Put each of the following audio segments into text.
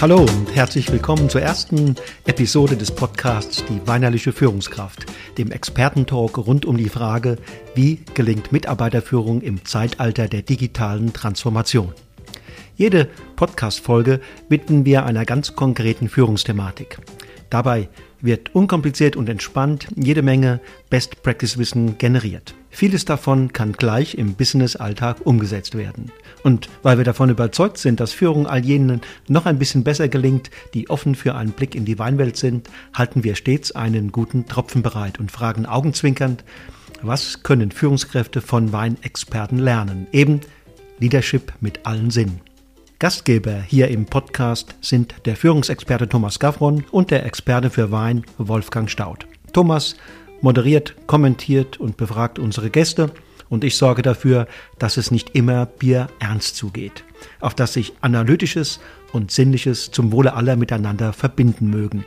Hallo und herzlich willkommen zur ersten Episode des Podcasts Die weinerliche Führungskraft, dem Expertentalk rund um die Frage, wie gelingt Mitarbeiterführung im Zeitalter der digitalen Transformation. Jede Podcast-Folge widmen wir einer ganz konkreten Führungsthematik. Dabei wird unkompliziert und entspannt jede Menge Best-Practice-Wissen generiert. Vieles davon kann gleich im Business-Alltag umgesetzt werden. Und weil wir davon überzeugt sind, dass Führung all jenen noch ein bisschen besser gelingt, die offen für einen Blick in die Weinwelt sind, halten wir stets einen guten Tropfen bereit und fragen augenzwinkernd, was können Führungskräfte von Weinexperten lernen? Eben Leadership mit allen Sinnen. Gastgeber hier im Podcast sind der Führungsexperte Thomas Gavron und der Experte für Wein Wolfgang Staud. Thomas moderiert, kommentiert und befragt unsere Gäste und ich sorge dafür, dass es nicht immer Bier ernst zugeht, auf dass sich Analytisches und Sinnliches zum Wohle aller miteinander verbinden mögen.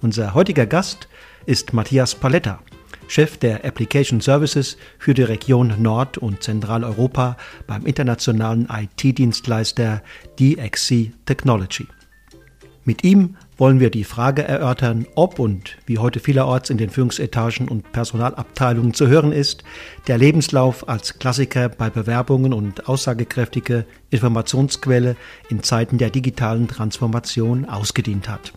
Unser heutiger Gast ist Matthias Paletta, Chef der Application Services für die Region Nord- und Zentraleuropa beim internationalen IT-Dienstleister DXC Technology. Mit ihm wollen wir die Frage erörtern, ob und wie heute vielerorts in den Führungsetagen und Personalabteilungen zu hören ist, der Lebenslauf als Klassiker bei Bewerbungen und aussagekräftige Informationsquelle in Zeiten der digitalen Transformation ausgedient hat.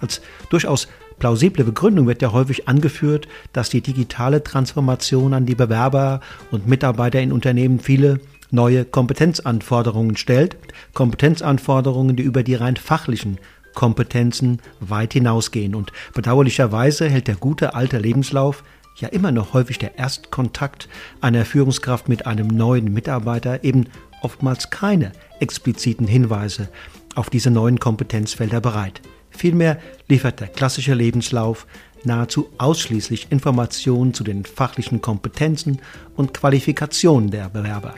Als durchaus plausible Begründung wird ja häufig angeführt, dass die digitale Transformation an die Bewerber und Mitarbeiter in Unternehmen viele neue Kompetenzanforderungen stellt, Kompetenzanforderungen, die über die rein fachlichen Kompetenzen weit hinausgehen. Und bedauerlicherweise hält der gute alte Lebenslauf ja immer noch häufig der Erstkontakt einer Führungskraft mit einem neuen Mitarbeiter eben oftmals keine expliziten Hinweise auf diese neuen Kompetenzfelder bereit. Vielmehr liefert der klassische Lebenslauf nahezu ausschließlich Informationen zu den fachlichen Kompetenzen und Qualifikationen der Bewerber.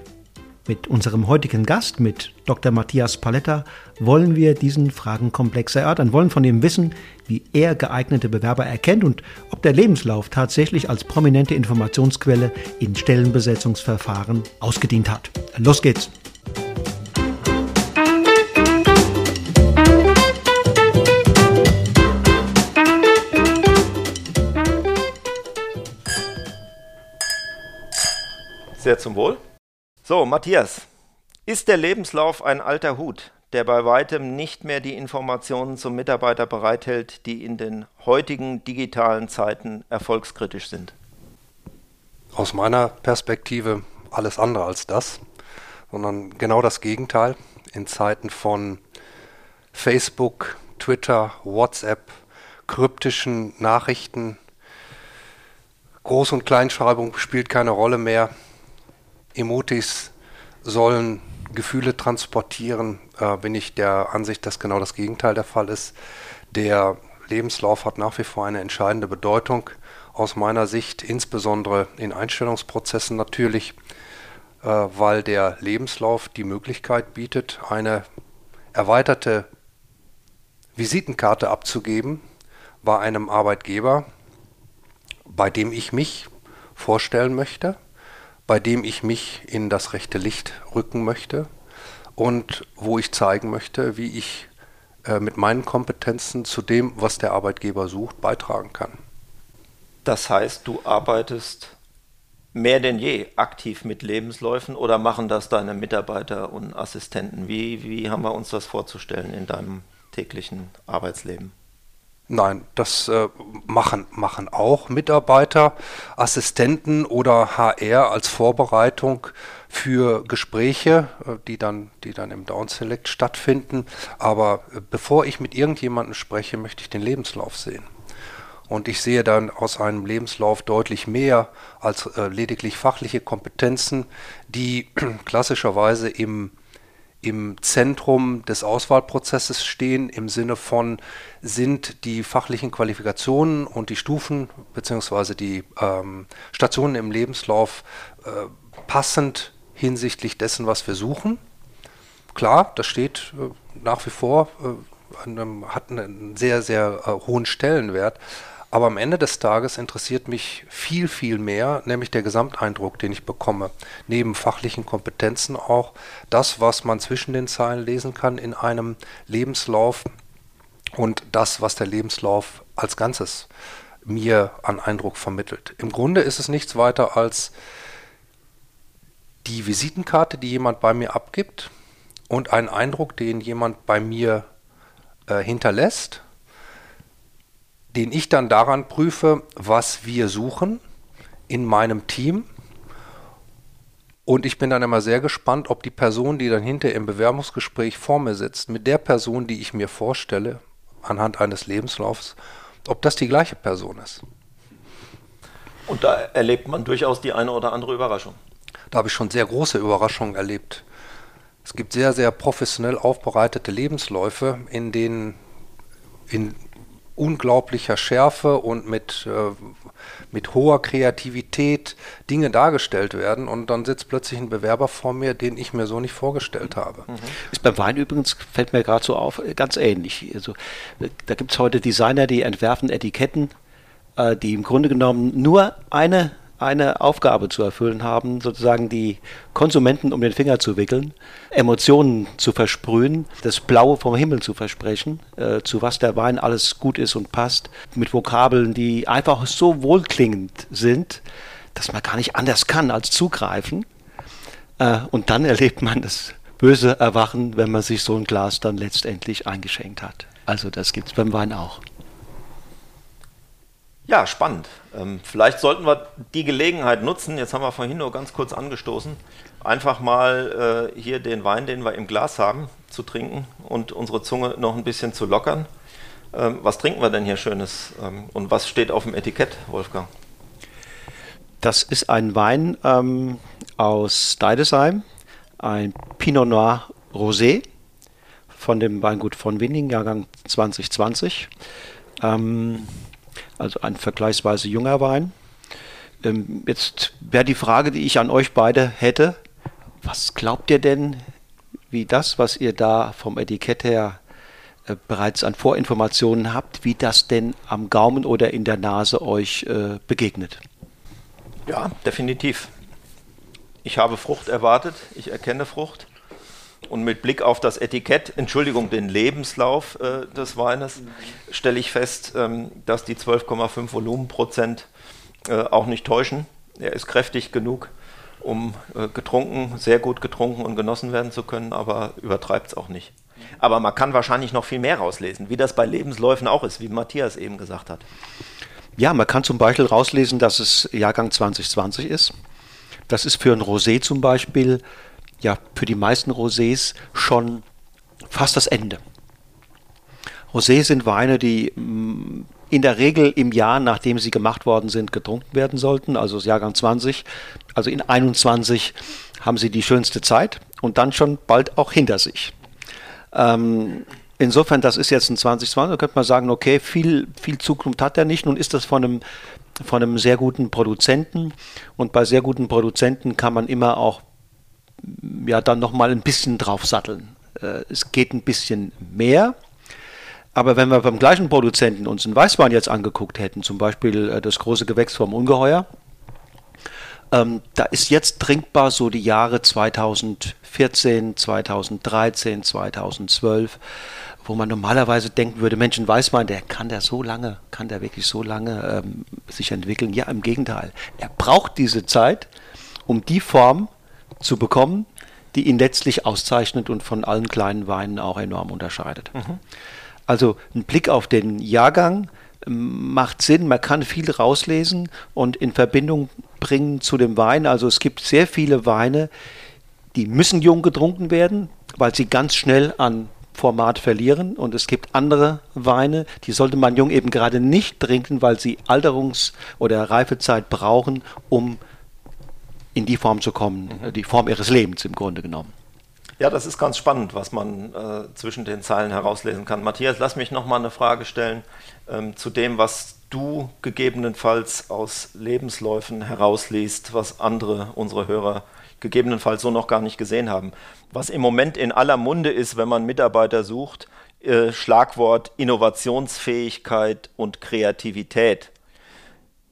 Mit unserem heutigen Gast, mit Dr. Matthias Paletta, wollen wir diesen Fragenkomplex erörtern, wollen von ihm wissen, wie er geeignete Bewerber erkennt und ob der Lebenslauf tatsächlich als prominente Informationsquelle in Stellenbesetzungsverfahren ausgedient hat. Los geht's! Sehr zum Wohl. So, Matthias, ist der Lebenslauf ein alter Hut, der bei weitem nicht mehr die Informationen zum Mitarbeiter bereithält, die in den heutigen digitalen Zeiten erfolgskritisch sind? Aus meiner Perspektive alles andere als das, sondern genau das Gegenteil. In Zeiten von Facebook, Twitter, WhatsApp, kryptischen Nachrichten, Groß- und Kleinschreibung spielt keine Rolle mehr. Emotis sollen Gefühle transportieren, äh, bin ich der Ansicht, dass genau das Gegenteil der Fall ist. Der Lebenslauf hat nach wie vor eine entscheidende Bedeutung aus meiner Sicht, insbesondere in Einstellungsprozessen natürlich, äh, weil der Lebenslauf die Möglichkeit bietet, eine erweiterte Visitenkarte abzugeben bei einem Arbeitgeber, bei dem ich mich vorstellen möchte bei dem ich mich in das rechte Licht rücken möchte und wo ich zeigen möchte, wie ich äh, mit meinen Kompetenzen zu dem, was der Arbeitgeber sucht, beitragen kann. Das heißt, du arbeitest mehr denn je aktiv mit Lebensläufen oder machen das deine Mitarbeiter und Assistenten? Wie, wie haben wir uns das vorzustellen in deinem täglichen Arbeitsleben? Nein, das äh, machen, machen auch Mitarbeiter, Assistenten oder HR als Vorbereitung für Gespräche, äh, die, dann, die dann im Down Select stattfinden. Aber äh, bevor ich mit irgendjemandem spreche, möchte ich den Lebenslauf sehen. Und ich sehe dann aus einem Lebenslauf deutlich mehr als äh, lediglich fachliche Kompetenzen, die klassischerweise im im Zentrum des Auswahlprozesses stehen, im Sinne von, sind die fachlichen Qualifikationen und die Stufen bzw. die ähm, Stationen im Lebenslauf äh, passend hinsichtlich dessen, was wir suchen. Klar, das steht äh, nach wie vor, äh, einem, hat einen sehr, sehr äh, hohen Stellenwert, Aber am Ende des Tages interessiert mich viel, viel mehr, nämlich der Gesamteindruck, den ich bekomme. Neben fachlichen Kompetenzen auch das, was man zwischen den Zeilen lesen kann in einem Lebenslauf und das, was der Lebenslauf als Ganzes mir an Eindruck vermittelt. Im Grunde ist es nichts weiter als die Visitenkarte, die jemand bei mir abgibt und einen Eindruck, den jemand bei mir äh, hinterlässt, den ich dann daran prüfe, was wir suchen in meinem Team. Und ich bin dann immer sehr gespannt, ob die Person, die dann hinter im Bewerbungsgespräch vor mir sitzt, mit der Person, die ich mir vorstelle, anhand eines Lebenslaufs, ob das die gleiche Person ist. Und da erlebt man durchaus die eine oder andere Überraschung. Da habe ich schon sehr große Überraschungen erlebt. Es gibt sehr, sehr professionell aufbereitete Lebensläufe, in denen in unglaublicher Schärfe und mit, äh, mit hoher Kreativität Dinge dargestellt werden und dann sitzt plötzlich ein Bewerber vor mir, den ich mir so nicht vorgestellt habe. Mhm. Ist beim Wein übrigens, fällt mir gerade so auf, ganz ähnlich. Also, da gibt es heute Designer, die entwerfen Etiketten, äh, die im Grunde genommen nur eine eine Aufgabe zu erfüllen haben, sozusagen die Konsumenten um den Finger zu wickeln, Emotionen zu versprühen, das Blaue vom Himmel zu versprechen, äh, zu was der Wein alles gut ist und passt, mit Vokabeln, die einfach so wohlklingend sind, dass man gar nicht anders kann als zugreifen. Äh, und dann erlebt man das böse Erwachen, wenn man sich so ein Glas dann letztendlich eingeschenkt hat. Also das gibt es beim Wein auch. Ja, spannend. Ähm, vielleicht sollten wir die Gelegenheit nutzen, jetzt haben wir vorhin nur ganz kurz angestoßen, einfach mal äh, hier den Wein, den wir im Glas haben, zu trinken und unsere Zunge noch ein bisschen zu lockern. Ähm, was trinken wir denn hier Schönes ähm, und was steht auf dem Etikett, Wolfgang? Das ist ein Wein ähm, aus Deidesheim, ein Pinot Noir Rosé von dem Weingut von Winning, Jahrgang 2020. Ähm, also ein vergleichsweise junger Wein. Ähm, jetzt wäre die Frage, die ich an euch beide hätte, was glaubt ihr denn, wie das, was ihr da vom Etikett her äh, bereits an Vorinformationen habt, wie das denn am Gaumen oder in der Nase euch äh, begegnet? Ja, definitiv. Ich habe Frucht erwartet, ich erkenne Frucht. Und mit Blick auf das Etikett, Entschuldigung, den Lebenslauf äh, des Weines, stelle ich fest, ähm, dass die 12,5 Volumenprozent äh, auch nicht täuschen. Er ist kräftig genug, um äh, getrunken, sehr gut getrunken und genossen werden zu können, aber übertreibt es auch nicht. Aber man kann wahrscheinlich noch viel mehr rauslesen, wie das bei Lebensläufen auch ist, wie Matthias eben gesagt hat. Ja, man kann zum Beispiel rauslesen, dass es Jahrgang 2020 ist. Das ist für ein Rosé zum Beispiel ja für die meisten Rosés schon fast das Ende. Rosés sind Weine, die mm, in der Regel im Jahr, nachdem sie gemacht worden sind, getrunken werden sollten, also das Jahrgang 20. Also in 21 haben sie die schönste Zeit und dann schon bald auch hinter sich. Ähm, insofern, das ist jetzt ein 2020, da könnte man sagen, okay, viel, viel Zukunft hat er nicht. Nun ist das von einem, von einem sehr guten Produzenten und bei sehr guten Produzenten kann man immer auch ja dann nochmal ein bisschen drauf satteln. Äh, es geht ein bisschen mehr. Aber wenn wir beim gleichen Produzenten uns einen Weißwein jetzt angeguckt hätten, zum Beispiel äh, das große Gewächs vom Ungeheuer, ähm, da ist jetzt trinkbar so die Jahre 2014, 2013, 2012, wo man normalerweise denken würde, Mensch, ein Weißwein, der kann der so lange, kann der wirklich so lange ähm, sich entwickeln? Ja, im Gegenteil. Er braucht diese Zeit, um die Form zu bekommen, die ihn letztlich auszeichnet und von allen kleinen Weinen auch enorm unterscheidet. Mhm. Also ein Blick auf den Jahrgang ähm, macht Sinn, man kann viel rauslesen und in Verbindung bringen zu dem Wein. Also es gibt sehr viele Weine, die müssen jung getrunken werden, weil sie ganz schnell an Format verlieren. Und es gibt andere Weine, die sollte man jung eben gerade nicht trinken, weil sie Alterungs- oder Reifezeit brauchen, um in die Form zu kommen, mhm. die Form ihres Lebens im Grunde genommen. Ja, das ist ganz spannend, was man äh, zwischen den Zeilen herauslesen kann. Matthias, lass mich noch mal eine Frage stellen ähm, zu dem, was du gegebenenfalls aus Lebensläufen herausliest, was andere, unsere Hörer gegebenenfalls so noch gar nicht gesehen haben. Was im Moment in aller Munde ist, wenn man Mitarbeiter sucht, äh, Schlagwort Innovationsfähigkeit und Kreativität.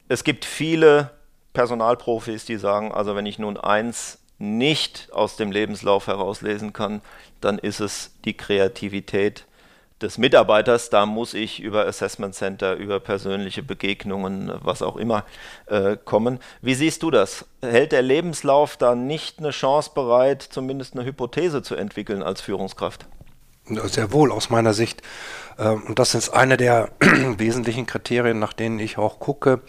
Es gibt viele Personalprofis, die sagen, also wenn ich nun eins nicht aus dem Lebenslauf herauslesen kann, dann ist es die Kreativität des Mitarbeiters. Da muss ich über Assessment Center, über persönliche Begegnungen, was auch immer, äh, kommen. Wie siehst du das? Hält der Lebenslauf da nicht eine Chance bereit, zumindest eine Hypothese zu entwickeln als Führungskraft? Sehr wohl aus meiner Sicht. Ähm, und das ist eine der wesentlichen Kriterien, nach denen ich auch gucke.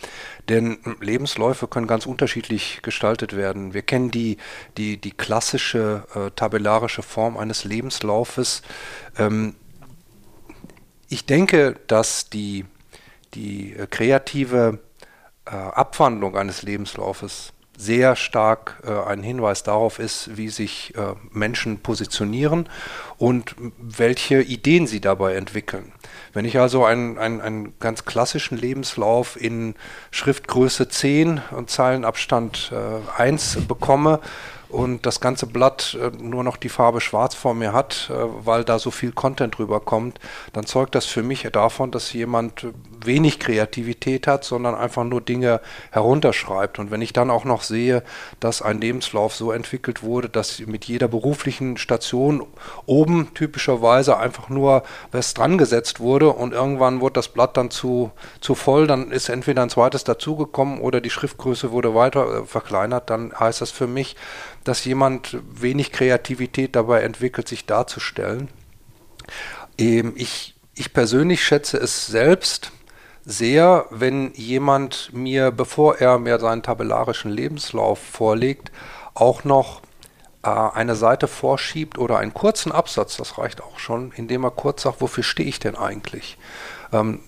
Denn Lebensläufe können ganz unterschiedlich gestaltet werden. Wir kennen die, die, die klassische äh, tabellarische Form eines Lebenslaufes. Ähm, ich denke, dass die, die äh, kreative äh, Abwandlung eines Lebenslaufes sehr stark äh, ein Hinweis darauf ist, wie sich äh, Menschen positionieren und welche Ideen sie dabei entwickeln. Wenn ich also einen, einen, einen ganz klassischen Lebenslauf in Schriftgröße 10 und Zeilenabstand äh, 1 bekomme, und das ganze Blatt äh, nur noch die Farbe schwarz vor mir hat, äh, weil da so viel Content drüber kommt, dann zeugt das für mich davon, dass jemand wenig Kreativität hat, sondern einfach nur Dinge herunterschreibt. Und wenn ich dann auch noch sehe, dass ein Lebenslauf so entwickelt wurde, dass mit jeder beruflichen Station oben typischerweise einfach nur was dran gesetzt wurde und irgendwann wurde das Blatt dann zu, zu voll, dann ist entweder ein zweites dazugekommen oder die Schriftgröße wurde weiter äh, verkleinert, dann heißt das für mich, dass jemand wenig Kreativität dabei entwickelt, sich darzustellen. Ähm, ich, ich persönlich schätze es selbst sehr, wenn jemand mir, bevor er mir seinen tabellarischen Lebenslauf vorlegt, auch noch äh, eine Seite vorschiebt oder einen kurzen Absatz, das reicht auch schon, indem er kurz sagt, wofür stehe ich denn eigentlich? Ähm,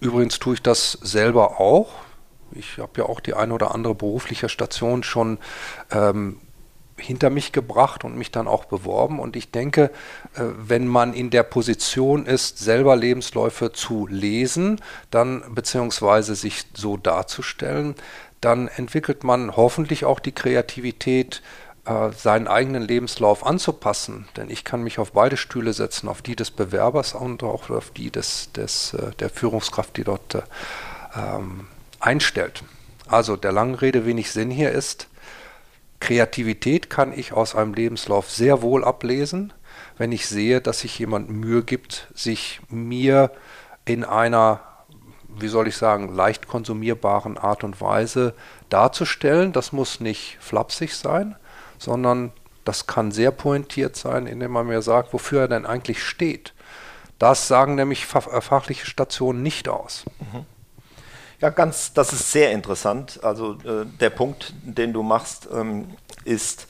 übrigens tue ich das selber auch. Ich habe ja auch die eine oder andere berufliche Station schon ähm, hinter mich gebracht und mich dann auch beworben. Und ich denke, äh, wenn man in der Position ist, selber Lebensläufe zu lesen, dann beziehungsweise sich so darzustellen, dann entwickelt man hoffentlich auch die Kreativität, äh, seinen eigenen Lebenslauf anzupassen. Denn ich kann mich auf beide Stühle setzen, auf die des Bewerbers und auch auf die des, des, äh, der Führungskraft, die dort ähm, einstellt. Also der langen Rede wenig Sinn hier ist, Kreativität kann ich aus einem Lebenslauf sehr wohl ablesen, wenn ich sehe, dass sich jemand Mühe gibt, sich mir in einer, wie soll ich sagen, leicht konsumierbaren Art und Weise darzustellen. Das muss nicht flapsig sein, sondern das kann sehr pointiert sein, indem man mir sagt, wofür er denn eigentlich steht. Das sagen nämlich fachliche Stationen nicht aus. Mhm. Ja, ganz, das ist sehr interessant. Also äh, der Punkt, den du machst, ähm, ist,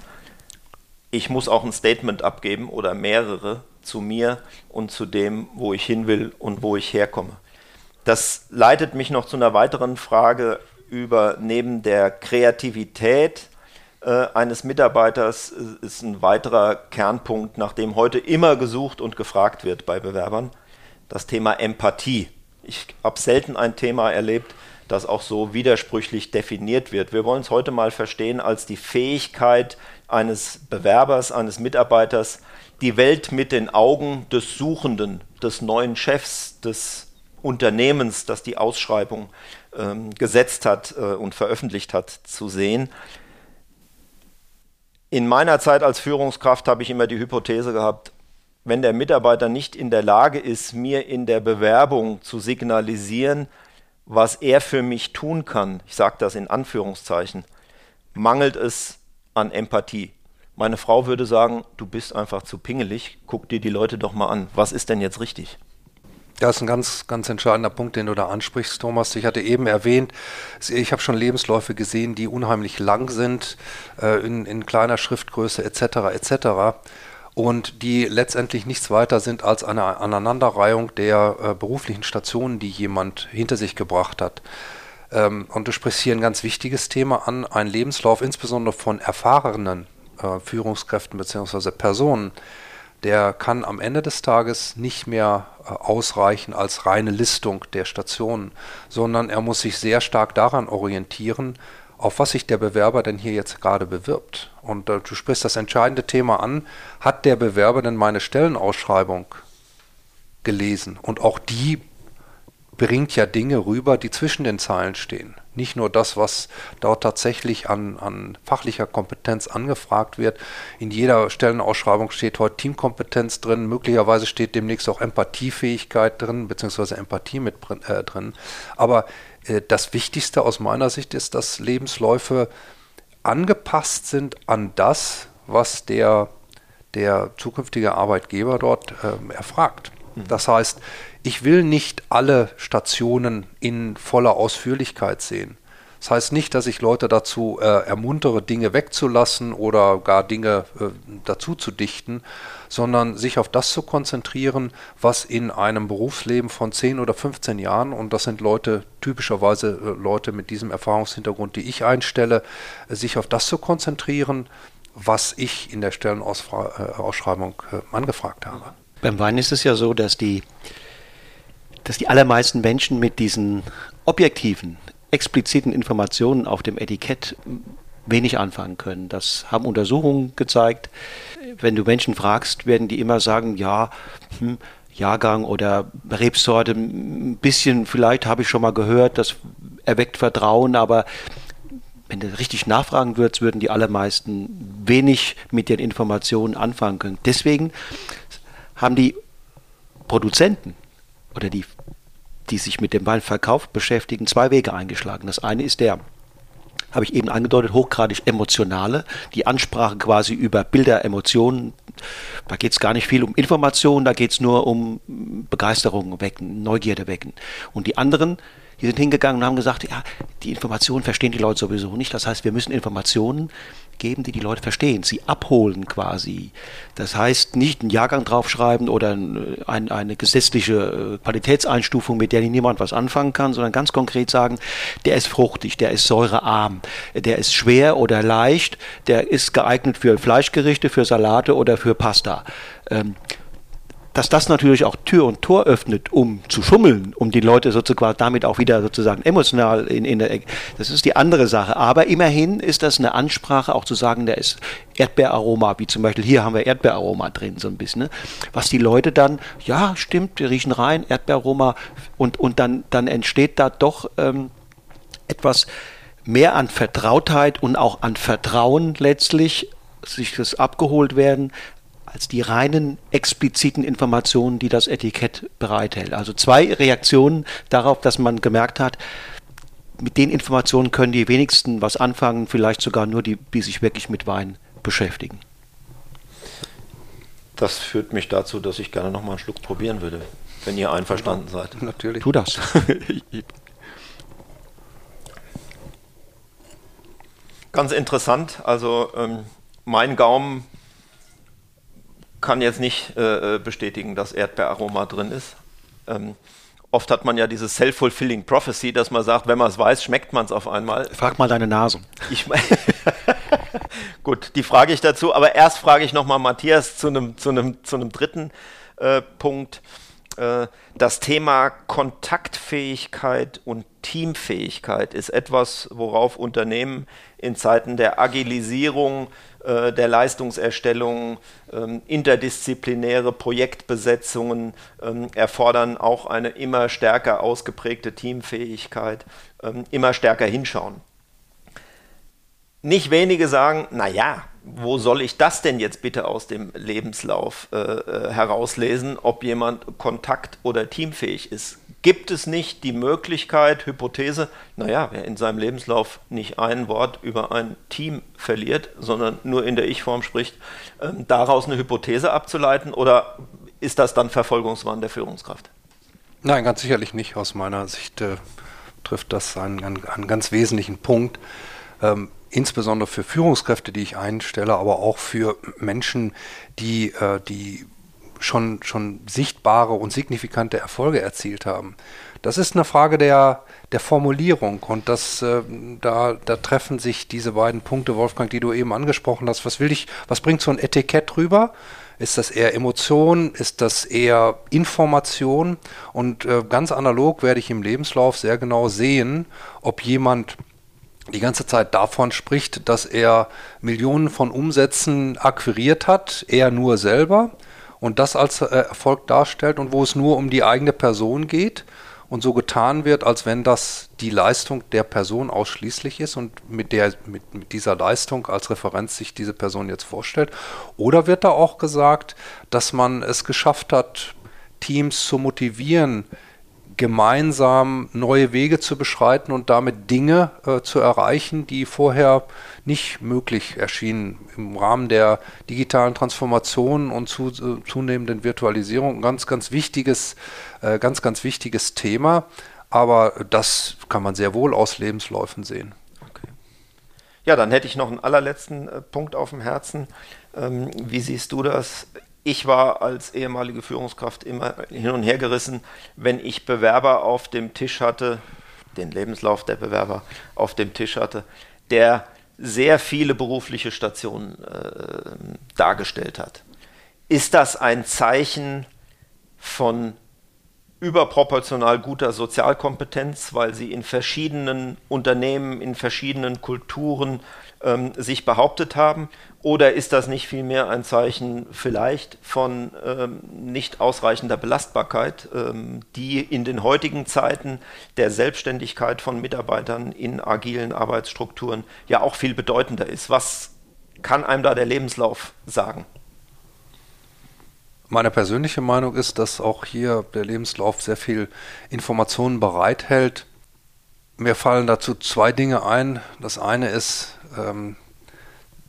ich muss auch ein Statement abgeben oder mehrere zu mir und zu dem, wo ich hin will und wo ich herkomme. Das leitet mich noch zu einer weiteren Frage über neben der Kreativität äh, eines Mitarbeiters äh, ist ein weiterer Kernpunkt, nach dem heute immer gesucht und gefragt wird bei Bewerbern, das Thema Empathie. Ich habe selten ein Thema erlebt, das auch so widersprüchlich definiert wird. Wir wollen es heute mal verstehen als die Fähigkeit eines Bewerbers, eines Mitarbeiters, die Welt mit den Augen des Suchenden, des neuen Chefs, des Unternehmens, das die Ausschreibung ähm, gesetzt hat äh, und veröffentlicht hat, zu sehen. In meiner Zeit als Führungskraft habe ich immer die Hypothese gehabt, wenn der Mitarbeiter nicht in der Lage ist, mir in der Bewerbung zu signalisieren, was er für mich tun kann, ich sage das in Anführungszeichen, mangelt es an Empathie. Meine Frau würde sagen, du bist einfach zu pingelig, guck dir die Leute doch mal an. Was ist denn jetzt richtig? Das ist ein ganz, ganz entscheidender Punkt, den du da ansprichst, Thomas. Ich hatte eben erwähnt, ich habe schon Lebensläufe gesehen, die unheimlich lang sind, äh, in, in kleiner Schriftgröße etc. etc und die letztendlich nichts weiter sind als eine Aneinanderreihung der äh, beruflichen Stationen, die jemand hinter sich gebracht hat. Ähm, und du sprichst hier ein ganz wichtiges Thema an, ein Lebenslauf insbesondere von erfahrenen äh, Führungskräften bzw. Personen, der kann am Ende des Tages nicht mehr äh, ausreichen als reine Listung der Stationen, sondern er muss sich sehr stark daran orientieren, auf was sich der Bewerber denn hier jetzt gerade bewirbt. Und äh, du sprichst das entscheidende Thema an, hat der Bewerber denn meine Stellenausschreibung gelesen. Und auch die bringt ja Dinge rüber, die zwischen den Zeilen stehen. Nicht nur das, was dort tatsächlich an, an fachlicher Kompetenz angefragt wird. In jeder Stellenausschreibung steht heute Teamkompetenz drin. Möglicherweise steht demnächst auch Empathiefähigkeit drin, beziehungsweise Empathie mit äh, drin. Aber das Wichtigste aus meiner Sicht ist, dass Lebensläufe angepasst sind an das, was der, der zukünftige Arbeitgeber dort äh, erfragt. Mhm. Das heißt, ich will nicht alle Stationen in voller Ausführlichkeit sehen. Das heißt nicht, dass ich Leute dazu äh, ermuntere, Dinge wegzulassen oder gar Dinge äh, dazu zu dichten, sondern sich auf das zu konzentrieren, was in einem Berufsleben von 10 oder 15 Jahren, und das sind Leute, typischerweise äh, Leute mit diesem Erfahrungshintergrund, die ich einstelle, äh, sich auf das zu konzentrieren, was ich in der Stellenausschreibung äh, angefragt habe. Beim Wein ist es ja so, dass die dass die allermeisten Menschen mit diesen objektiven, expliziten Informationen auf dem Etikett wenig anfangen können. Das haben Untersuchungen gezeigt. Wenn du Menschen fragst, werden die immer sagen, ja, hm, Jahrgang oder Rebsorte, ein bisschen vielleicht habe ich schon mal gehört, das erweckt Vertrauen, aber wenn du richtig nachfragen würdest, würden die allermeisten wenig mit den Informationen anfangen können. Deswegen haben die Produzenten oder die, die sich mit dem Weinverkauf beschäftigen, zwei Wege eingeschlagen. Das eine ist der, habe ich eben angedeutet, hochgradig emotionale, die Ansprache quasi über Bilder, Emotionen. Da geht es gar nicht viel um Informationen, da geht es nur um Begeisterung wecken, Neugierde wecken. Und die anderen, die sind hingegangen und haben gesagt, ja, die Informationen verstehen die Leute sowieso nicht. Das heißt, wir müssen Informationen geben, die die Leute verstehen, sie abholen quasi. Das heißt, nicht einen Jahrgang draufschreiben oder ein, eine gesetzliche äh, Qualitätseinstufung, mit der niemand was anfangen kann, sondern ganz konkret sagen, der ist fruchtig, der ist säurearm, der ist schwer oder leicht, der ist geeignet für Fleischgerichte, für Salate oder für Pasta. Ähm, dass das natürlich auch Tür und Tor öffnet, um zu schummeln, um die Leute sozusagen damit auch wieder sozusagen emotional in, in der, das ist die andere Sache. Aber immerhin ist das eine Ansprache, auch zu sagen, da ist Erdbeeraroma, wie zum Beispiel hier haben wir Erdbeeraroma drin, so ein bisschen, ne? was die Leute dann, ja, stimmt, wir riechen rein, Erdbeeraroma und, und dann, dann entsteht da doch ähm, etwas mehr an Vertrautheit und auch an Vertrauen letztlich, sich das abgeholt werden, als die reinen expliziten Informationen, die das Etikett bereithält. Also zwei Reaktionen darauf, dass man gemerkt hat, mit den Informationen können die wenigsten was anfangen, vielleicht sogar nur die, die sich wirklich mit Wein beschäftigen. Das führt mich dazu, dass ich gerne noch mal einen Schluck probieren würde, wenn ihr einverstanden seid. Natürlich. Tu das. Ganz interessant. Also ähm, mein Gaumen kann jetzt nicht äh, äh, bestätigen, dass Erdbeeraroma drin ist. Ähm, oft hat man ja dieses self-fulfilling prophecy, dass man sagt, wenn man es weiß, schmeckt man es auf einmal. Frag mal deine Nase. Ich Gut, die frage ich dazu, aber erst frage ich nochmal Matthias zu einem zu zu dritten äh, Punkt. Äh, das Thema Kontaktfähigkeit und Teamfähigkeit ist etwas, worauf Unternehmen in Zeiten der Agilisierung äh, der Leistungserstellung, ähm, interdisziplinäre Projektbesetzungen ähm, erfordern auch eine immer stärker ausgeprägte Teamfähigkeit, ähm, immer stärker hinschauen. Nicht wenige sagen, naja, wo soll ich das denn jetzt bitte aus dem Lebenslauf äh, äh, herauslesen, ob jemand kontakt- oder teamfähig ist? Gibt es nicht die Möglichkeit, Hypothese, naja, wer in seinem Lebenslauf nicht ein Wort über ein Team verliert, sondern nur in der Ich-Form spricht, äh, daraus eine Hypothese abzuleiten oder ist das dann Verfolgungswahn der Führungskraft? Nein, ganz sicherlich nicht. Aus meiner Sicht äh, trifft das einen, einen, einen, ganz wesentlichen Punkt. Ähm, insbesondere für Führungskräfte, die ich einstelle, aber auch für Menschen, die, äh, die schon, schon sichtbare und signifikante Erfolge erzielt haben. Das ist eine Frage der, der Formulierung und das, äh, da, da treffen sich diese beiden Punkte, Wolfgang, die du eben angesprochen hast. Was will ich, was bringt so ein Etikett rüber? Ist das eher Emotion? Ist das eher Information? Und äh, ganz analog werde ich im Lebenslauf sehr genau sehen, ob jemand die ganze Zeit davon spricht, dass er Millionen von Umsätzen akquiriert hat, er nur selber, und das als äh, Erfolg darstellt und wo es nur um die eigene Person geht und so getan wird, als wenn das die Leistung der Person ausschließlich ist und mit, der, mit, mit dieser Leistung als Referenz sich diese Person jetzt vorstellt? Oder wird da auch gesagt, dass man es geschafft hat, Teams zu motivieren, gemeinsam neue Wege zu beschreiten und damit Dinge äh, zu erreichen, die vorher nicht möglich erschienen. Im Rahmen der digitalen Transformation und zu, äh, zunehmenden Virtualisierung ein ganz, ganz wichtiges, äh, ganz, ganz wichtiges Thema. Aber das kann man sehr wohl aus Lebensläufen sehen. Ja, dann hätte ich noch einen allerletzten äh, Punkt auf dem Herzen. Ähm, wie siehst du das? ich war als ehemalige Führungskraft immer hin und her gerissen, wenn ich Bewerber auf dem Tisch hatte, den Lebenslauf der Bewerber auf dem Tisch hatte, der sehr viele berufliche Stationen äh, dargestellt hat. Ist das ein Zeichen von überproportional guter Sozialkompetenz, weil sie in verschiedenen Unternehmen, in verschiedenen Kulturen ähm, sich behauptet haben? Oder ist das nicht vielmehr ein Zeichen vielleicht von ähm, nicht ausreichender Belastbarkeit, ähm, die in den heutigen Zeiten der Selbstständigkeit von Mitarbeitern in agilen Arbeitsstrukturen ja auch viel bedeutender ist? Was kann einem da der Lebenslauf sagen? Meine persönliche Meinung ist, dass auch hier der Lebenslauf sehr viel Informationen bereithält. Mir fallen dazu zwei Dinge ein. Das eine ist, ähm,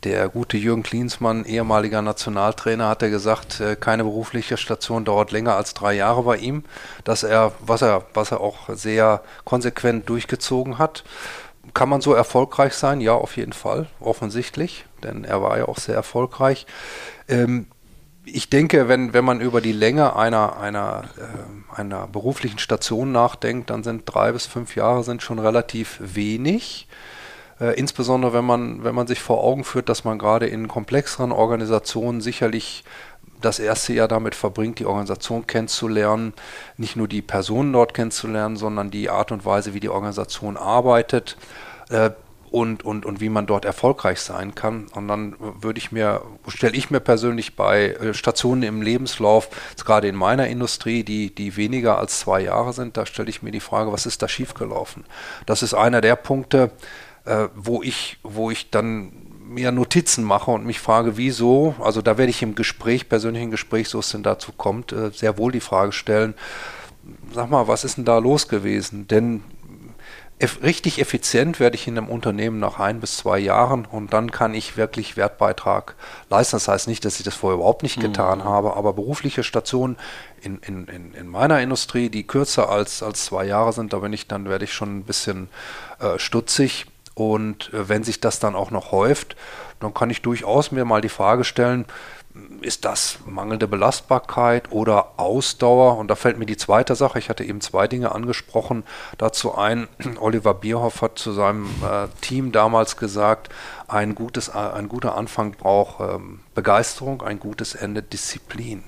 der gute Jürgen Klinsmann, ehemaliger Nationaltrainer, hat er gesagt, äh, keine berufliche Station dauert länger als drei Jahre bei ihm, dass er, was er, was er auch sehr konsequent durchgezogen hat. Kann man so erfolgreich sein? Ja, auf jeden Fall, offensichtlich, denn er war ja auch sehr erfolgreich. Ähm, ich denke, wenn, wenn man über die Länge einer, einer, äh, einer beruflichen Station nachdenkt, dann sind drei bis fünf Jahre sind schon relativ wenig. Äh, insbesondere wenn man, wenn man sich vor Augen führt, dass man gerade in komplexeren Organisationen sicherlich das erste Jahr damit verbringt, die Organisation kennenzulernen, nicht nur die Personen dort kennenzulernen, sondern die Art und Weise, wie die Organisation arbeitet. Äh, und, und, und wie man dort erfolgreich sein kann. Und dann würde ich mir, stelle ich mir persönlich bei äh, Stationen im Lebenslauf, gerade in meiner Industrie, die, die weniger als zwei Jahre sind, da stelle ich mir die Frage, was ist da schiefgelaufen? Das ist einer der Punkte, äh, wo ich, wo ich dann mir Notizen mache und mich frage, wieso, also da werde ich im Gespräch, persönlichen Gespräch, so es denn dazu kommt, äh, sehr wohl die Frage stellen, sag mal, was ist denn da los gewesen? Denn eff richtig effizient werde ich in einem Unternehmen nach ein bis zwei Jahren und dann kann ich wirklich Wertbeitrag leisten. Das heißt nicht, dass ich das vorher überhaupt nicht getan mhm. habe, aber berufliche Stationen in, in, in, in, meiner Industrie, die kürzer als, als zwei Jahre sind, da bin ich, dann werde ich schon ein bisschen äh, stutzig. Und äh, wenn sich das dann auch noch häuft, dann kann ich durchaus mir mal die Frage stellen, ist das mangelnde Belastbarkeit oder Ausdauer? Und da fällt mir die zweite Sache, ich hatte eben zwei Dinge angesprochen, dazu ein, Oliver Bierhoff hat zu seinem äh, Team damals gesagt, ein, gutes, äh, ein guter Anfang braucht ähm, Begeisterung, ein gutes Ende Disziplin.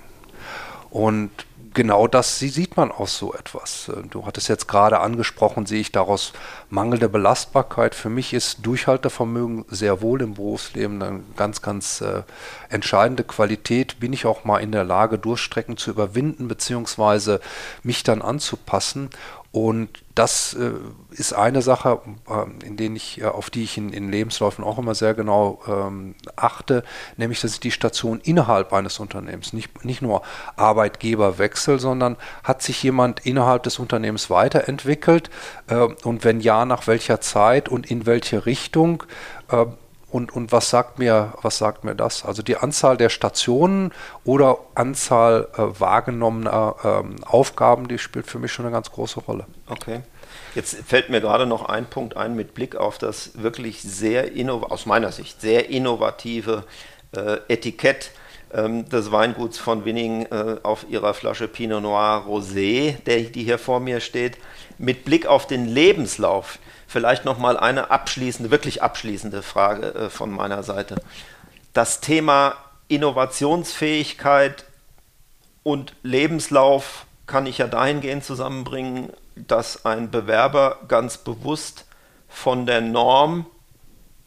Und genau das sieht man aus so etwas. Äh, du hattest jetzt gerade angesprochen, sehe ich daraus mangelnde Belastbarkeit. Für mich ist Durchhaltevermögen sehr wohl im Berufsleben eine ganz, ganz äh, entscheidende Qualität. Bin ich auch mal in der Lage, Durchstrecken zu überwinden, beziehungsweise mich dann anzupassen. Und das äh, ist eine Sache, äh, in denen ich, äh, auf die ich in, in, Lebensläufen auch immer sehr genau ähm, achte, nämlich dass ich die Station innerhalb eines Unternehmens, nicht, nicht nur Arbeitgeberwechsel, sondern hat sich jemand innerhalb des Unternehmens weiterentwickelt? Äh, und wenn ja, nach welcher Zeit und in welche Richtung? Äh, und, und was sagt mir, was sagt mir das? Also die Anzahl der Stationen oder Anzahl äh, wahrgenommener ähm, Aufgaben, die spielt für mich schon eine ganz große Rolle. Okay. Jetzt fällt mir gerade noch ein Punkt ein mit Blick auf das wirklich sehr aus meiner Sicht sehr innovative äh, Etikett ähm, des Weinguts von Winning äh, auf ihrer Flasche Pinot Noir Rosé, der, die hier vor mir steht. Mit Blick auf den Lebenslauf vielleicht noch mal eine abschließende, wirklich abschließende Frage äh, von meiner Seite. Das Thema Innovationsfähigkeit und Lebenslauf kann ich ja dahingehend zusammenbringen, dass ein Bewerber ganz bewusst von der Norm,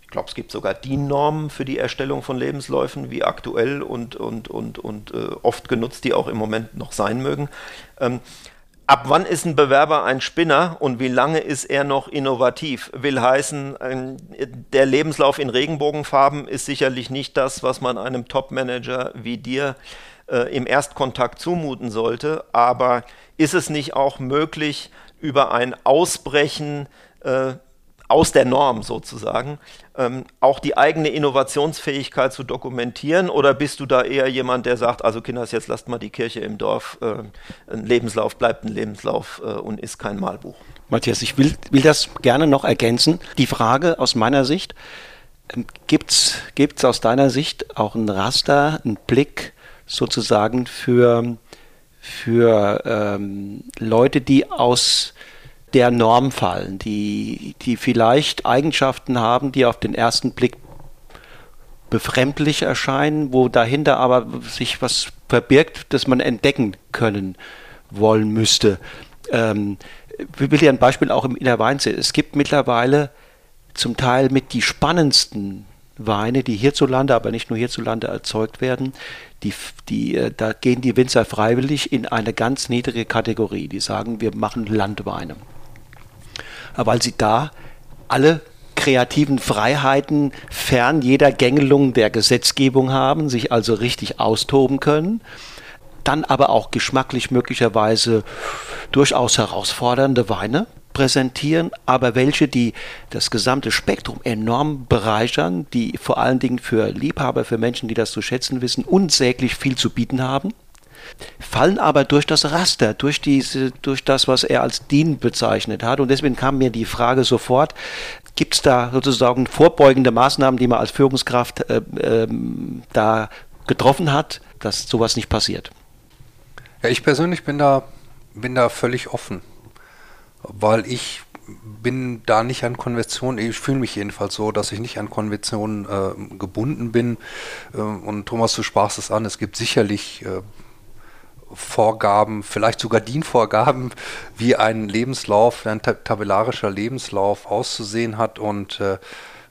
ich glaube, es gibt sogar DIN-Normen für die Erstellung von Lebensläufen, wie aktuell und, und, und, und äh, oft genutzt die auch im Moment noch sein mögen. Ähm, ab wann ist ein Bewerber ein Spinner und wie lange ist er noch innovativ? Will heißen, der Lebenslauf in Regenbogenfarben ist sicherlich nicht das, was man einem Top-Manager wie dir äh, im Erstkontakt zumuten sollte, aber ist es nicht auch möglich, über ein Ausbrechen äh, aus der Norm sozusagen, ähm, auch die eigene Innovationsfähigkeit zu dokumentieren? Oder bist du da eher jemand, der sagt, also Kinders, jetzt lasst mal die Kirche im Dorf, äh, ein Lebenslauf bleibt ein Lebenslauf äh, und ist kein Malbuch? Matthias, ich will, will das gerne noch ergänzen. Die Frage aus meiner Sicht, ähm, gibt es aus deiner Sicht auch ein Raster, einen Blick sozusagen für, für ähm, Leute, die aus der Norm fallen, die, die vielleicht Eigenschaften haben, die auf den ersten Blick befremdlich erscheinen, wo dahinter aber sich was verbirgt, das man entdecken können wollen müsste. Ähm, ich will dir ein Beispiel auch im Innerwein sehen. Es gibt mittlerweile zum Teil mit die spannendsten Weine, die hierzulande, aber nicht nur hierzulande erzeugt werden, die, die, äh, da gehen die Winzer freiwillig in eine ganz niedrige Kategorie. Die sagen, wir machen Landweine weil sie da alle kreativen Freiheiten fern jeder Gängelung der Gesetzgebung haben, sich also richtig austoben können, dann aber auch geschmacklich möglicherweise durchaus herausfordernde Weine präsentieren, aber welche, die das gesamte Spektrum enorm bereichern, die vor allen Dingen für Liebhaber, für Menschen, die das zu schätzen wissen, unsäglich viel zu bieten haben fallen aber durch das Raster, durch, diese, durch das, was er als DIN bezeichnet hat. Und deswegen kam mir die Frage sofort, gibt es da sozusagen vorbeugende Maßnahmen, die man als Führungskraft äh, äh, da getroffen hat, dass sowas nicht passiert? Ja, ich persönlich bin da, bin da völlig offen, weil ich bin da nicht an Konventionen, ich fühle mich jedenfalls so, dass ich nicht an Konventionen äh, gebunden bin. Äh, und Thomas, du sprachst es an, es gibt sicherlich äh, Vorgaben, vielleicht sogar DIN-Vorgaben, wie ein Lebenslauf, ein tabellarischer Lebenslauf auszusehen hat. Und äh,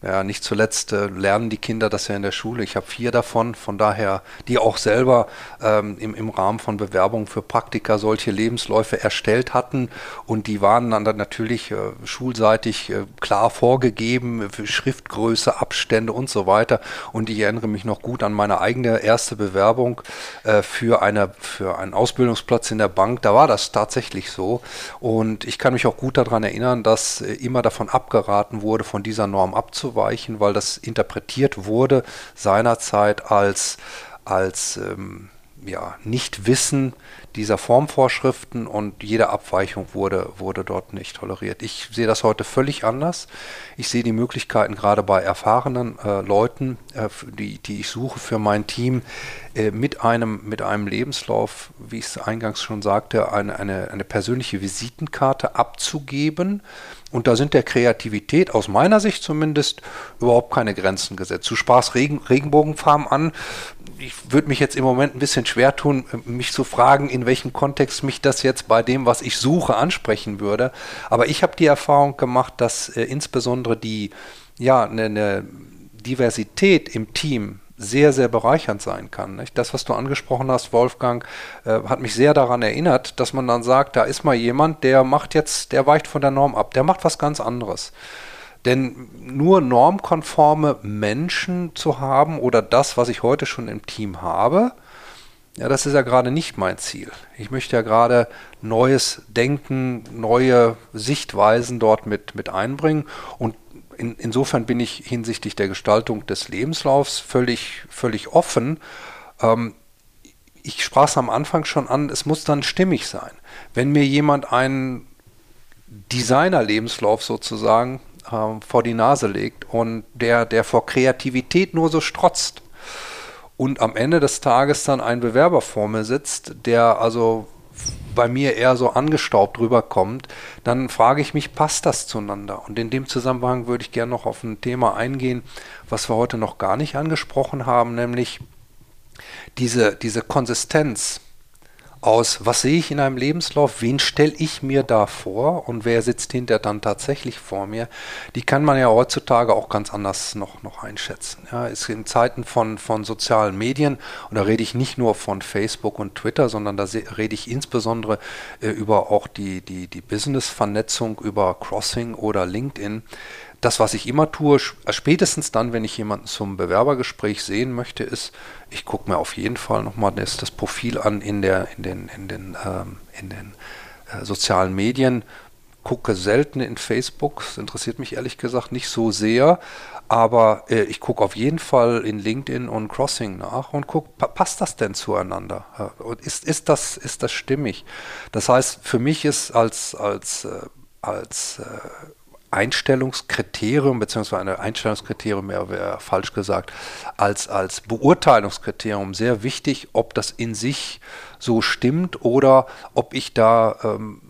ja, nicht zuletzt äh, lernen die Kinder das ja in der Schule. Ich habe vier davon, von daher, die auch selber ähm, im, im Rahmen von Bewerbungen für Praktika solche Lebensläufe erstellt hatten. Und die waren dann, natürlich äh, schulseitig äh, klar vorgegeben, Schriftgröße, Abstände und so weiter. Und ich erinnere mich noch gut an meine eigene erste Bewerbung äh, für, eine, für einen Ausbildungsplatz in der Bank. Da war das tatsächlich so. Und ich kann mich auch gut daran erinnern, dass äh, immer davon abgeraten wurde, von dieser Norm abzuweichen abzuweichen, weil das interpretiert wurde seinerzeit als, als ähm, ja, Nichtwissen dieser Formvorschriften und jede Abweichung wurde, wurde dort nicht toleriert. Ich sehe das heute völlig anders. Ich sehe die Möglichkeiten gerade bei erfahrenen äh, Leuten, äh, die, die ich suche für mein Team, äh, mit, einem, mit einem Lebenslauf, wie ich es eingangs schon sagte, eine, eine, eine persönliche Visitenkarte abzugeben. Und da sind der Kreativität aus meiner Sicht zumindest überhaupt keine Grenzen gesetzt. Du sprachst Regen, Regenbogenfarben an ich würde mich jetzt im Moment ein bisschen schwer tun, mich zu fragen, in welchem Kontext mich das jetzt bei dem, was ich suche, ansprechen würde. Aber ich habe die Erfahrung gemacht, dass äh, insbesondere die, ja, eine, eine Diversität im Team sehr, sehr bereichernd sein kann. Nicht? Das, was du angesprochen hast, Wolfgang, äh, hat mich sehr daran erinnert, dass man dann sagt, da ist mal jemand, der macht jetzt, der weicht von der Norm ab, der macht was ganz anderes. Denn nur normkonforme Menschen zu haben oder das, was ich heute schon im Team habe, ja, das ist ja gerade nicht mein Ziel. Ich möchte ja gerade neues Denken, neue Sichtweisen dort mit, mit einbringen. Und in, insofern bin ich hinsichtlich der Gestaltung des Lebenslaufs völlig, völlig offen. Ähm, ich sprach es am Anfang schon an, es muss dann stimmig sein. Wenn mir jemand einen Designer-Lebenslauf sozusagen ähm, vor die Nase legt und der, der vor Kreativität nur so strotzt und am Ende des Tages dann ein Bewerber vor mir sitzt, der also bei mir eher so angestaubt rüberkommt, dann frage ich mich, passt das zueinander? Und in dem Zusammenhang würde ich gerne noch auf ein Thema eingehen, was wir heute noch gar nicht angesprochen haben, nämlich diese, diese Konsistenz aus, was sehe ich in einem Lebenslauf, wen stelle ich mir da vor und wer sitzt hinter dann tatsächlich vor mir, die kann man ja heutzutage auch ganz anders noch, noch einschätzen. Ja, ist in Zeiten von, von sozialen Medien, und da rede ich nicht nur von Facebook und Twitter, sondern da rede ich insbesondere äh, über auch die, die, die Business-Vernetzung über Crossing oder LinkedIn das, was ich immer tue, spätestens dann, wenn ich jemanden zum Bewerbergespräch sehen möchte, ist, ich gucke mir auf jeden Fall nochmal das, das Profil an in, der, in den, in den, ähm, in den äh, sozialen Medien, gucke selten in Facebook, das interessiert mich ehrlich gesagt nicht so sehr, aber äh, ich gucke auf jeden Fall in LinkedIn und Crossing nach und gucke, pa passt das denn zueinander? Äh, ist, ist, das, ist das stimmig? Das heißt, für mich ist als, als, äh, als äh, Einstellungskriterium, beziehungsweise ein Einstellungskriterium wäre wär falsch gesagt, als, als Beurteilungskriterium sehr wichtig, ob das in sich so stimmt oder ob ich da ähm,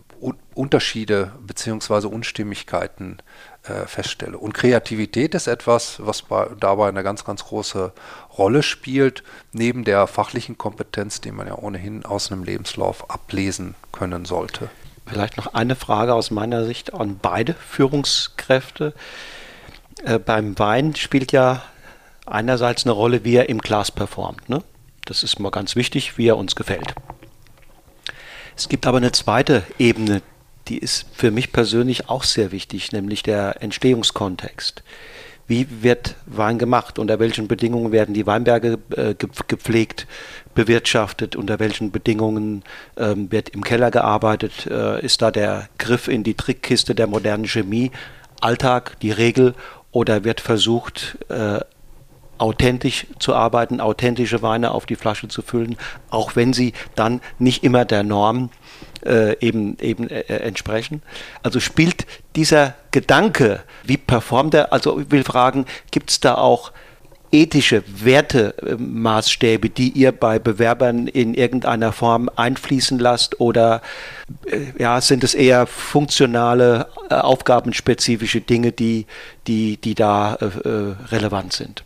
Unterschiede beziehungsweise Unstimmigkeiten äh, feststelle. Und Kreativität ist etwas, was bei, dabei eine ganz, ganz große Rolle spielt, neben der fachlichen Kompetenz, die man ja ohnehin aus einem Lebenslauf ablesen können sollte. Vielleicht noch eine Frage aus meiner Sicht an beide Führungskräfte. Äh, beim Wein spielt ja einerseits eine Rolle, wie er im Glas performt. Ne? Das ist mal ganz wichtig, wie er uns gefällt. Es gibt aber eine zweite Ebene, die ist für mich persönlich auch sehr wichtig, nämlich der Entstehungskontext wie wird Wein gemacht, unter welchen Bedingungen werden die Weinberge äh, gepflegt, bewirtschaftet, unter welchen Bedingungen ähm, wird im Keller gearbeitet, äh, ist da der Griff in die Trickkiste der modernen Chemie Alltag, die Regel oder wird versucht, äh, authentisch zu arbeiten, authentische Weine auf die Flasche zu füllen, auch wenn sie dann nicht immer der Norm äh, eben, eben äh, äh, entsprechen. Also spielt dieser Gedanke, wie performt er, also ich will fragen, gibt es da auch ethische Wertemaßstäbe, die ihr bei Bewerbern in irgendeiner Form einfließen lasst oder äh, ja, sind es eher funktionale, äh, aufgabenspezifische Dinge, die, die, die da äh, äh relevant sind?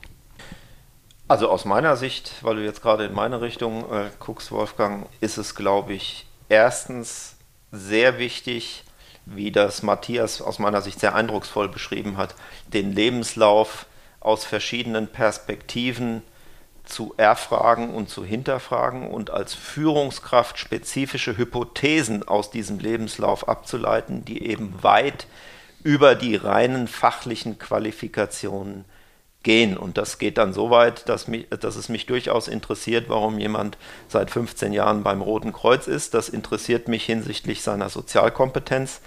Also aus meiner Sicht, weil du jetzt gerade in meine Richtung äh, guckst, Wolfgang, ist es, glaube ich, erstens sehr wichtig, wie das Matthias aus meiner Sicht sehr eindrucksvoll beschrieben hat, den Lebenslauf aus verschiedenen Perspektiven zu erfragen und zu hinterfragen und als Führungskraft spezifische Hypothesen aus diesem Lebenslauf abzuleiten, die eben weit über die reinen fachlichen Qualifikationen gehen. Und das geht dann so weit, dass, mich, dass es mich durchaus interessiert, warum jemand seit 15 Jahren beim Roten Kreuz ist. Das interessiert mich hinsichtlich seiner Sozialkompetenz.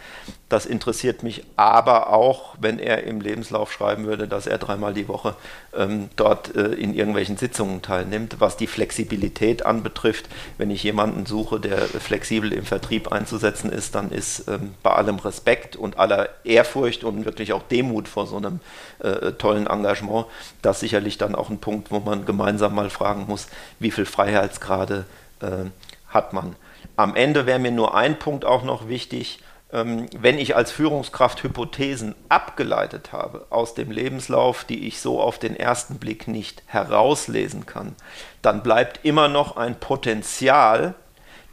Das interessiert mich aber auch, wenn er im Lebenslauf schreiben würde, dass er dreimal die Woche ähm, dort äh, in irgendwelchen Sitzungen teilnimmt. Was die Flexibilität anbetrifft, wenn ich jemanden suche, der flexibel im Vertrieb einzusetzen ist, dann ist ähm, bei allem Respekt und aller Ehrfurcht und wirklich auch Demut vor so einem äh, tollen Engagement das sicherlich dann auch ein Punkt, wo man gemeinsam mal fragen muss, wie viel Freiheitsgrade äh, hat man. Am Ende wäre mir nur ein Punkt auch noch wichtig, wenn ich als Führungskraft Hypothesen abgeleitet habe aus dem Lebenslauf, die ich so auf den ersten Blick nicht herauslesen kann, dann bleibt immer noch ein Potenzial,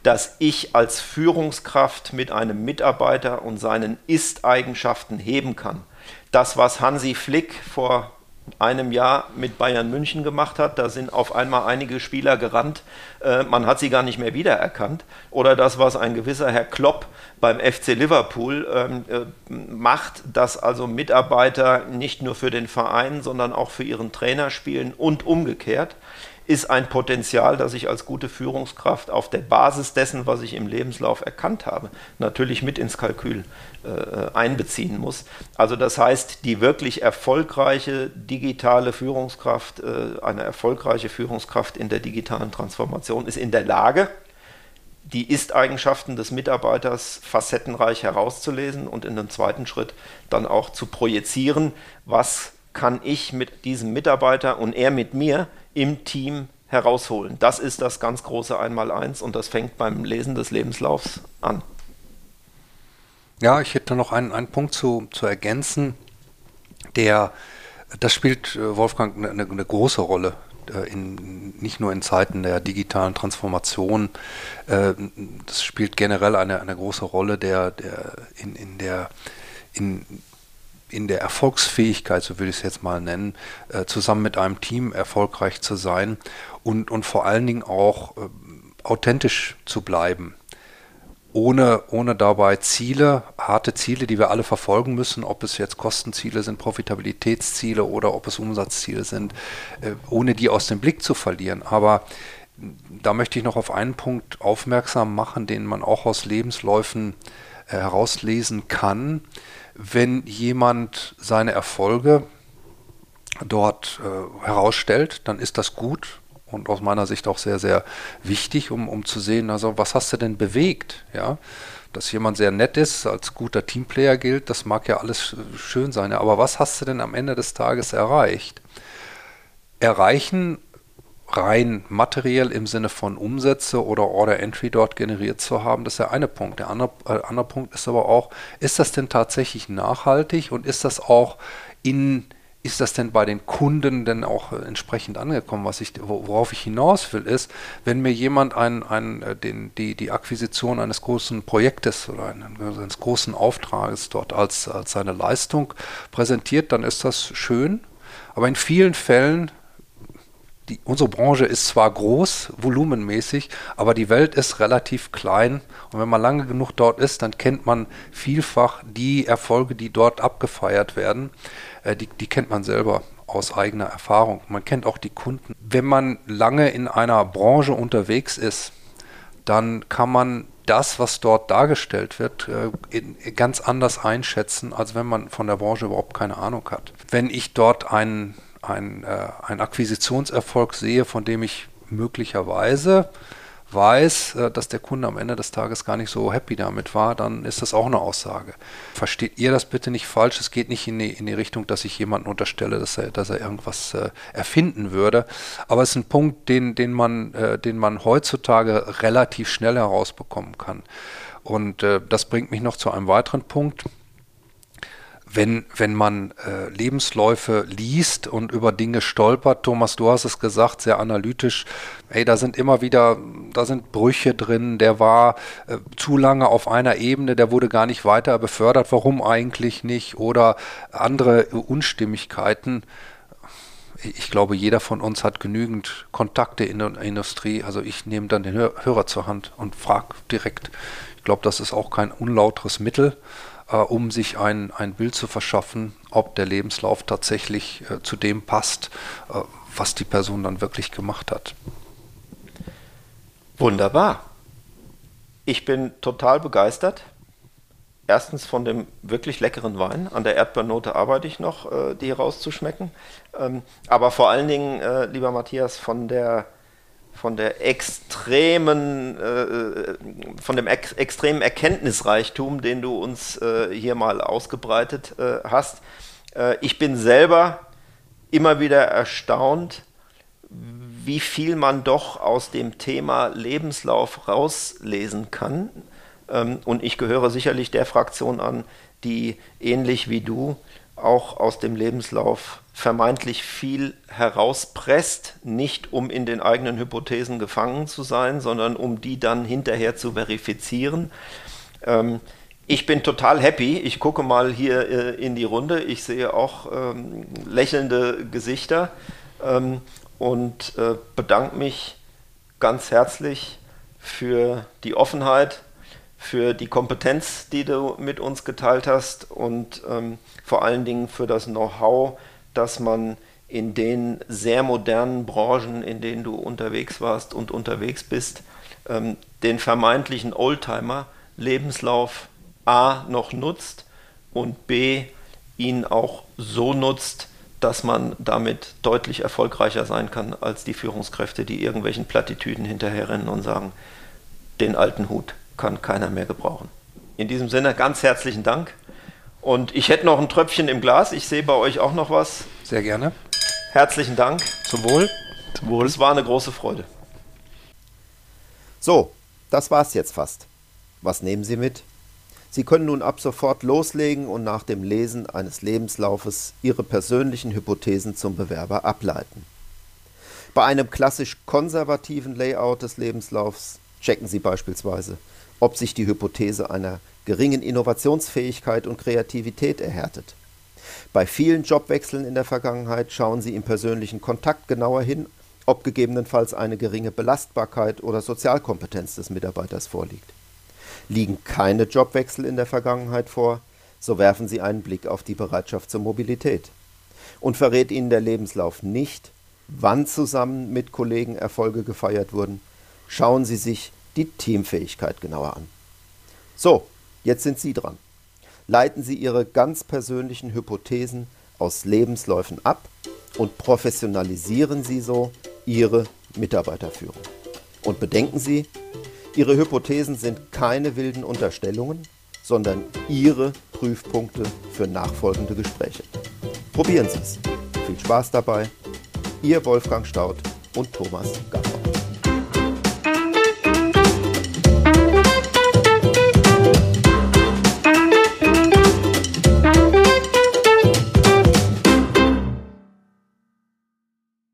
das ich als Führungskraft mit einem Mitarbeiter und seinen Ist-Eigenschaften heben kann. Das, was Hansi Flick vor einem Jahr mit Bayern München gemacht hat. Da sind auf einmal einige Spieler gerannt, äh, man hat sie gar nicht mehr wiedererkannt. Oder das, was ein gewisser Herr Klopp beim FC Liverpool ähm, äh, macht, dass also Mitarbeiter nicht nur für den Verein, sondern auch für ihren Trainer spielen und umgekehrt ist ein Potenzial, das ich als gute Führungskraft auf der Basis dessen, was ich im Lebenslauf erkannt habe, natürlich mit ins Kalkül äh, einbeziehen muss. Also das heißt, die wirklich erfolgreiche digitale Führungskraft, äh, eine erfolgreiche Führungskraft in der digitalen Transformation ist in der Lage, die Ist-Eigenschaften des Mitarbeiters facettenreich herauszulesen und in einem zweiten Schritt dann auch zu projizieren, was kann ich mit diesem Mitarbeiter und er mit mir im Team herausholen. Das ist das ganz große Einmaleins und das fängt beim Lesen des Lebenslaufs an. Ja, ich hätte noch einen, einen Punkt zu, zu ergänzen, der, das spielt äh, Wolfgang eine, eine große Rolle, äh, in, nicht nur in Zeiten der digitalen Transformation. Äh, das spielt generell eine, eine große Rolle der, der in, in der in, in der Erfolgsfähigkeit, so würde ich es jetzt mal nennen, äh, zusammen mit einem Team erfolgreich zu sein und, und vor allen Dingen auch äh, authentisch zu bleiben ohne, ohne dabei Ziele, harte Ziele, die wir alle verfolgen müssen, ob es jetzt Kostenziele sind, Profitabilitätsziele oder ob es Umsatzziele sind, äh, ohne die aus dem Blick zu verlieren. Aber da möchte ich noch auf einen Punkt aufmerksam machen, den man auch aus Lebensläufen äh, herauslesen kann. Wenn jemand seine Erfolge dort äh, herausstellt, dann ist das gut, und aus meiner Sicht auch sehr, sehr wichtig, um, um zu sehen, also was hast du denn bewegt, ja. Dass jemand sehr nett ist, als guter Teamplayer gilt, das mag ja alles schön sein, aber was hast du denn am Ende des Tages erreicht? Erreichen rein materiell im Sinne von Umsätze oder Order Entry dort generiert zu haben, das ist der eine Punkt. Der andere, äh, andere Punkt ist aber auch, ist das denn tatsächlich nachhaltig und ist das auch in ist das denn bei den Kunden denn auch äh, entsprechend angekommen? Was ich, worauf ich hinaus will, ist, wenn mir jemand ein, ein, äh, den, die, die Akquisition eines großen Projektes oder eines großen Auftrages dort als, als seine Leistung präsentiert, dann ist das schön. Aber in vielen Fällen die, unsere Branche ist zwar groß, volumenmäßig, aber die Welt ist relativ klein. Und wenn man lange genug dort ist, dann kennt man vielfach die Erfolge, die dort abgefeiert werden. Äh, die, die kennt man selber aus eigener Erfahrung. Man kennt auch die Kunden. Wenn man lange in einer Branche unterwegs ist, dann kann man das, was dort dargestellt wird, äh, ganz anders einschätzen, als wenn man von der Branche überhaupt keine Ahnung hat. Wenn ich dort einen ein, äh, ein Akquisitionserfolg sehe, von dem ich möglicherweise weiß, äh, dass der Kunde am Ende des Tages gar nicht so happy damit war, dann ist das auch eine Aussage. Versteht ihr das bitte nicht falsch? Es geht nicht in die, in die Richtung, dass ich jemanden unterstelle, dass er, dass er irgendwas äh, erfinden würde. Aber es ist ein Punkt, den, den, man, äh, den man heutzutage relativ schnell herausbekommen kann. Und äh, das bringt mich noch zu einem weiteren Punkt wenn, wenn man äh, Lebensläufe liest und über Dinge stolpert, Thomas, du hast es gesagt, sehr analytisch, ey, da sind immer wieder, da sind Brüche drin, der war äh, zu lange auf einer Ebene, der wurde gar nicht weiter befördert, warum eigentlich nicht? Oder andere Unstimmigkeiten. Ich glaube, jeder von uns hat genügend Kontakte in der Industrie. Also ich nehme dann den Hörer zur Hand und frage direkt. Ich glaube, das ist auch kein unlauteres Mittel äh, um sich ein, ein Bild zu verschaffen, ob der Lebenslauf tatsächlich äh, zu dem passt, äh, was die Person dann wirklich gemacht hat. Wunderbar. Ich bin total begeistert. Erstens von dem wirklich leckeren Wein. An der Erdbeernote arbeite ich noch, äh, die rauszuschmecken. Ähm, aber vor allen Dingen, äh, lieber Matthias, von der von der extremen, äh, von dem ex extremen Erkenntnisreichtum, den du uns äh, hier mal ausgebreitet äh, hast. Äh, ich bin selber immer wieder erstaunt, wie viel man doch aus dem Thema Lebenslauf rauslesen kann. Ähm, und ich gehöre sicherlich der Fraktion an, die ähnlich wie du auch aus dem Lebenslauf vermeintlich viel herauspresst, nicht um in den eigenen Hypothesen gefangen zu sein, sondern um die dann hinterher zu verifizieren. Ähm, ich bin total happy. Ich gucke mal hier äh, in die Runde. Ich sehe auch ähm, lächelnde Gesichter ähm, und äh, bedanke mich ganz herzlich für die Offenheit, für die Kompetenz, die du mit uns geteilt hast und ähm, vor allen Dingen für das Know-how, dass man in den sehr modernen Branchen, in denen du unterwegs warst und unterwegs bist, ähm, den vermeintlichen Oldtimer-Lebenslauf A noch nutzt und B ihn auch so nutzt, dass man damit deutlich erfolgreicher sein kann als die Führungskräfte, die irgendwelchen Plattitüden hinterherrennen und sagen, den alten Hut kann keiner mehr gebrauchen. In diesem Sinne ganz herzlichen Dank und ich hätte noch ein Tröpfchen im Glas. Ich sehe bei euch auch noch was. Sehr gerne. Herzlichen Dank. Zum Wohl. Zum Wohl. Es war eine große Freude. So, das war's jetzt fast. Was nehmen Sie mit? Sie können nun ab sofort loslegen und nach dem Lesen eines Lebenslaufes Ihre persönlichen Hypothesen zum Bewerber ableiten. Bei einem klassisch konservativen Layout des Lebenslaufs checken Sie beispielsweise, ob sich die Hypothese einer geringen Innovationsfähigkeit und Kreativität erhärtet. Bei vielen Jobwechseln in der Vergangenheit schauen Sie im persönlichen Kontakt genauer hin, ob gegebenenfalls eine geringe Belastbarkeit oder Sozialkompetenz des Mitarbeiters vorliegt. Liegen keine Jobwechsel in der Vergangenheit vor, so werfen Sie einen Blick auf die Bereitschaft zur Mobilität. Und verrät Ihnen der Lebenslauf nicht, wann zusammen mit Kollegen Erfolge gefeiert wurden, schauen Sie sich die Teamfähigkeit genauer an. So, jetzt sind Sie dran. Leiten Sie Ihre ganz persönlichen Hypothesen aus Lebensläufen ab und professionalisieren Sie so Ihre Mitarbeiterführung. Und bedenken Sie, Ihre Hypothesen sind keine wilden Unterstellungen, sondern Ihre Prüfpunkte für nachfolgende Gespräche. Probieren Sie es. Viel Spaß dabei. Ihr Wolfgang Staud und Thomas Gatt.